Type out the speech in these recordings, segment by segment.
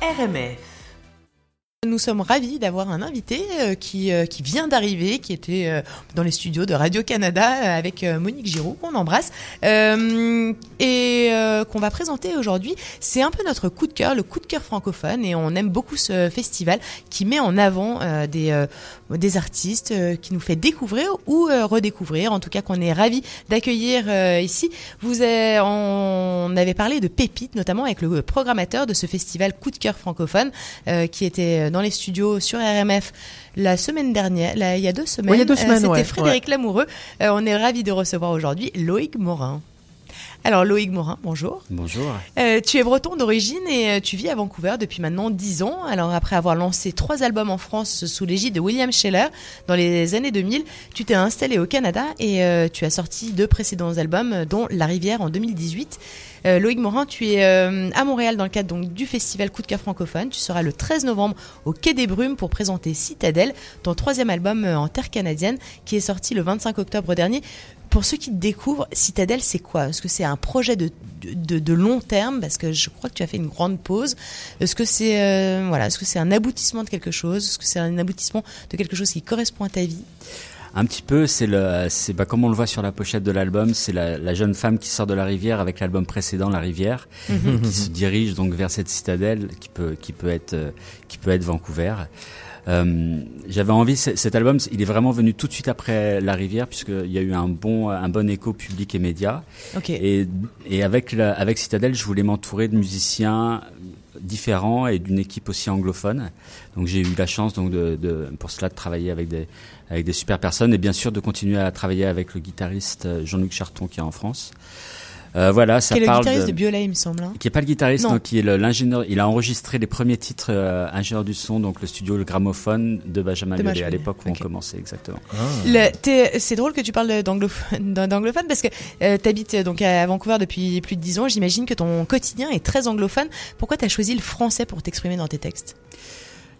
RMF. Nous sommes ravis d'avoir un invité euh, qui, euh, qui vient d'arriver, qui était euh, dans les studios de Radio-Canada avec Monique Giroux, qu'on embrasse, et qu'on va présenter aujourd'hui. C'est un peu notre coup de cœur, le coup de cœur francophone, et on aime beaucoup ce festival qui met en avant des, artistes, qui nous fait découvrir ou redécouvrir, en tout cas qu'on est ravis d'accueillir ici. Vous avez, on avait parlé de Pépite, notamment avec le programmateur de ce festival coup de cœur francophone, qui était dans les studios sur RMF la semaine dernière, il y a deux semaines. il y a deux semaines, C'était Frédéric Lamoureux. Euh, on est ravi de recevoir aujourd'hui Loïc Morin. Alors Loïc Morin, bonjour. Bonjour. Euh, tu es breton d'origine et euh, tu vis à Vancouver depuis maintenant 10 ans. Alors après avoir lancé trois albums en France sous l'égide de William Scheller dans les années 2000, tu t'es installé au Canada et tu as sorti deux précédents albums dont La Rivière en 2018. Euh, Loïc Morin, tu es euh, à Montréal dans le cadre donc, du festival Coup de cœur francophone. Tu seras le 13 novembre au Quai des Brumes pour présenter Citadelle, ton troisième album euh, en terre canadienne, qui est sorti le 25 octobre dernier. Pour ceux qui te découvrent, Citadelle, c'est quoi? Est-ce que c'est un projet de, de, long terme? Parce que je crois que tu as fait une grande pause. Est-ce que c'est voilà, est-ce que c'est un aboutissement de quelque chose? Est-ce que c'est un aboutissement de quelque chose qui correspond à ta vie? Un petit peu, c'est le, c'est bah, comme on le voit sur la pochette de l'album, c'est la, la, jeune femme qui sort de la rivière avec l'album précédent, La Rivière, mhm. qui se dirige donc vers cette citadelle qui peut, qui peut être, euh, qui peut être Vancouver. Euh, j'avais envie, cet album, il est vraiment venu tout de suite après La Rivière, puisqu'il y a eu un bon, un bon écho public et média. Okay. Et, et avec, la, avec Citadelle, je voulais m'entourer de musiciens différents et d'une équipe aussi anglophone. Donc j'ai eu la chance donc de, de, pour cela de travailler avec des, avec des super personnes et bien sûr de continuer à travailler avec le guitariste euh, Jean-Luc Charton qui est en France. Euh, voilà, ça qui est le guitariste de, Biolay, il me semble. Hein. Qui est pas le guitariste, non. qui est l'ingénieur. Il a enregistré les premiers titres euh, ingénieur du son, donc le studio Le Gramophone de Benjamin Biolay à l'époque où on commençait exactement. Ah. C'est drôle que tu parles d'anglophone parce que euh, tu habites donc à Vancouver depuis plus de dix ans. J'imagine que ton quotidien est très anglophone. Pourquoi tu as choisi le français pour t'exprimer dans tes textes?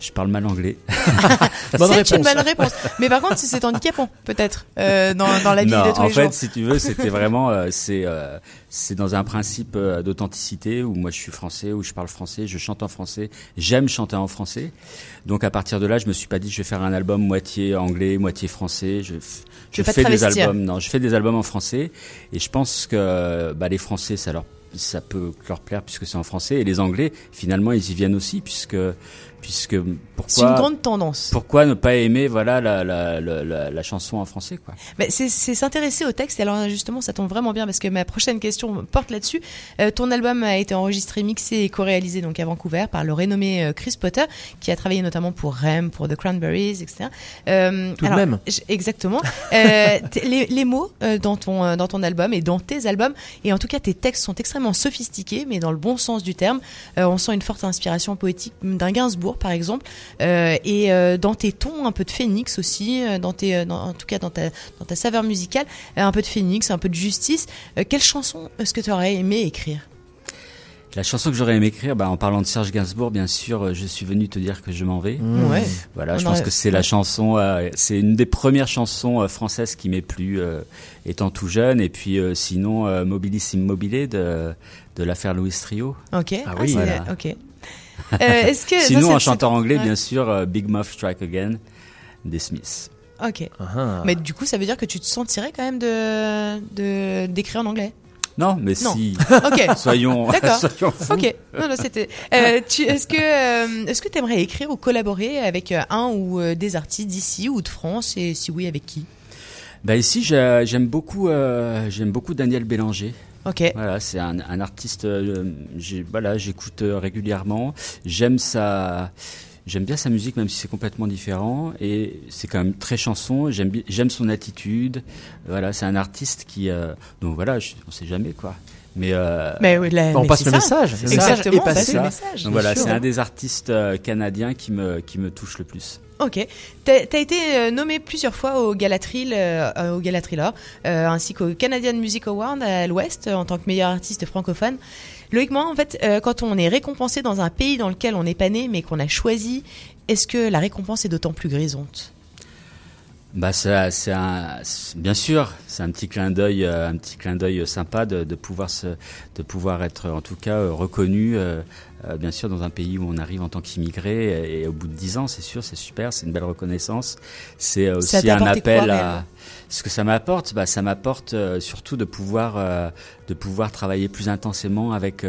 Je parle mal anglais. c'est une bonne réponse. Mais par contre, c'est handicapant, peut-être, euh, dans, dans la vie de tous en les fait, si tu veux, c'était vraiment, euh, c'est, euh, c'est dans un principe euh, d'authenticité où moi je suis français, où je parle français, je chante en français, j'aime chanter en français. Donc à partir de là, je me suis pas dit je vais faire un album moitié anglais, moitié français. Je, je, fais des albums, non, je fais des albums en français et je pense que bah, les Français, ça leur ça peut leur plaire puisque c'est en français et les Anglais finalement ils y viennent aussi puisque puisque pourquoi c'est une grande tendance. Pourquoi ne pas aimer voilà la, la, la, la chanson en français quoi? Mais c'est s'intéresser au texte. Et alors justement, ça tombe vraiment bien parce que ma prochaine question porte là-dessus. Euh, ton album a été enregistré, mixé et co-réalisé donc à Vancouver par le renommé euh, Chris Potter, qui a travaillé notamment pour Rem, pour The Cranberries, etc. Euh, Tout de même. Exactement. euh, les, les, mots dans ton dans ton album et dans tes albums et en tout cas tes textes sont extrêmement sophistiqués, mais dans le bon sens du terme. on sent une forte inspiration poétique d'un Gainsbourg par exemple, euh, et euh, dans tes tons un peu de phénix aussi, euh, dans tes, en tout cas dans ta, dans ta saveur musicale, un peu de phénix, un peu de justice. quelle chanson est-ce que tu aurais aimé écrire? La chanson que j'aurais aimé écrire, bah, en parlant de Serge Gainsbourg, bien sûr, je suis venu te dire que je m'en vais. Mmh. Ouais. Voilà, je pense que c'est la chanson, c'est une des premières chansons françaises qui m'est plu étant tout jeune. Et puis sinon, Mobilis Immobilier de, de l'affaire Louis Trio. Ok. Ah, oui. Ok. Euh, que Sinon, en chanteur anglais, bien sûr, euh, Big Muff Strike Again des Smiths. Ok. Uh-huh. Mais du coup, ça veut dire que tu te sentirais quand même de d'écrire en anglais? Non, mais si. Ok. Soyons. D'accord. Fous. Ok. Non, non, c'était. Euh, est-ce que euh, est-ce que tu aimerais écrire ou collaborer avec un ou des artistes d'ici ou de France? Et si oui, avec qui? Bah ici, j'aime beaucoup j'aime beaucoup Daniel Bélanger. Ok. Voilà, c'est un, un, artiste. Euh, voilà, j'écoute euh, régulièrement. J'aime sa. J'aime bien sa musique, même si c'est complètement différent. Et c'est quand même très chanson. J'aime, j'aime son attitude. Voilà, c'est un artiste qui. Euh, donc voilà, je, on sait jamais quoi. Mais, euh, mais oui, on passe le message. Exactement, on passe le message. Donc voilà, c'est un des artistes canadiens qui me qui me touche le plus. Ok. Tu as, été euh, nommé plusieurs fois au Galatril, euh, au Galatriller, euh, ainsi qu'au Canadian Music Award à l'Ouest en tant que meilleur artiste francophone. Logiquement, en fait, quand on est récompensé dans un pays dans lequel on n'est pas né, mais qu'on a choisi, est-ce que la récompense est d'autant plus grisante? Bah c'est bien sûr, c'est un petit clin d'œil, un petit clin d'œil sympa de, de, pouvoir se, de pouvoir être en tout cas reconnu euh, bien sûr, dans un pays où on arrive en tant qu'immigré, et, au bout de dix ans, c'est sûr, c'est super, c'est une belle reconnaissance. C'est euh, aussi un appel à ce que ça m'apporte. Bah, ça m'apporte euh, surtout de pouvoir, de pouvoir travailler plus intensément avec,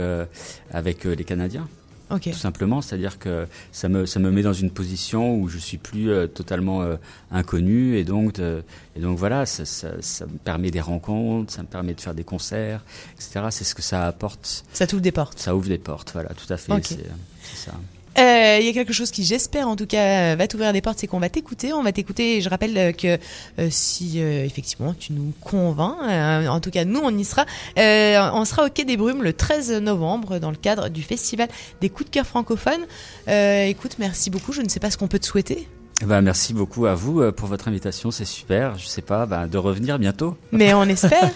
avec les Canadiens. Tout simplement, c'est-à-dire que ça me, ça me met dans une position où je suis plus euh, totalement euh, inconnu et donc, et donc voilà, ça, ça, ça, me permet des rencontres, ça me permet de faire des concerts, etc. C'est ce que ça apporte. Ça t'ouvre des portes. Ça ouvre des portes, voilà, tout à fait. C'est ça. Euh, il y a quelque chose qui, j'espère en tout cas, va t'ouvrir des portes, c'est qu'on va t'écouter. On va t'écouter. Je rappelle que euh, si euh, effectivement tu nous convaincs, en tout cas nous on y sera. on sera au Quai des Brumes le 13 novembre dans le cadre du festival des coups de cœur francophones. écoute, merci beaucoup. Je ne sais pas ce qu'on peut te souhaiter. Eh ben, merci beaucoup à vous pour votre invitation, c'est super. Je sais pas, ben, de revenir bientôt. Mais on espère.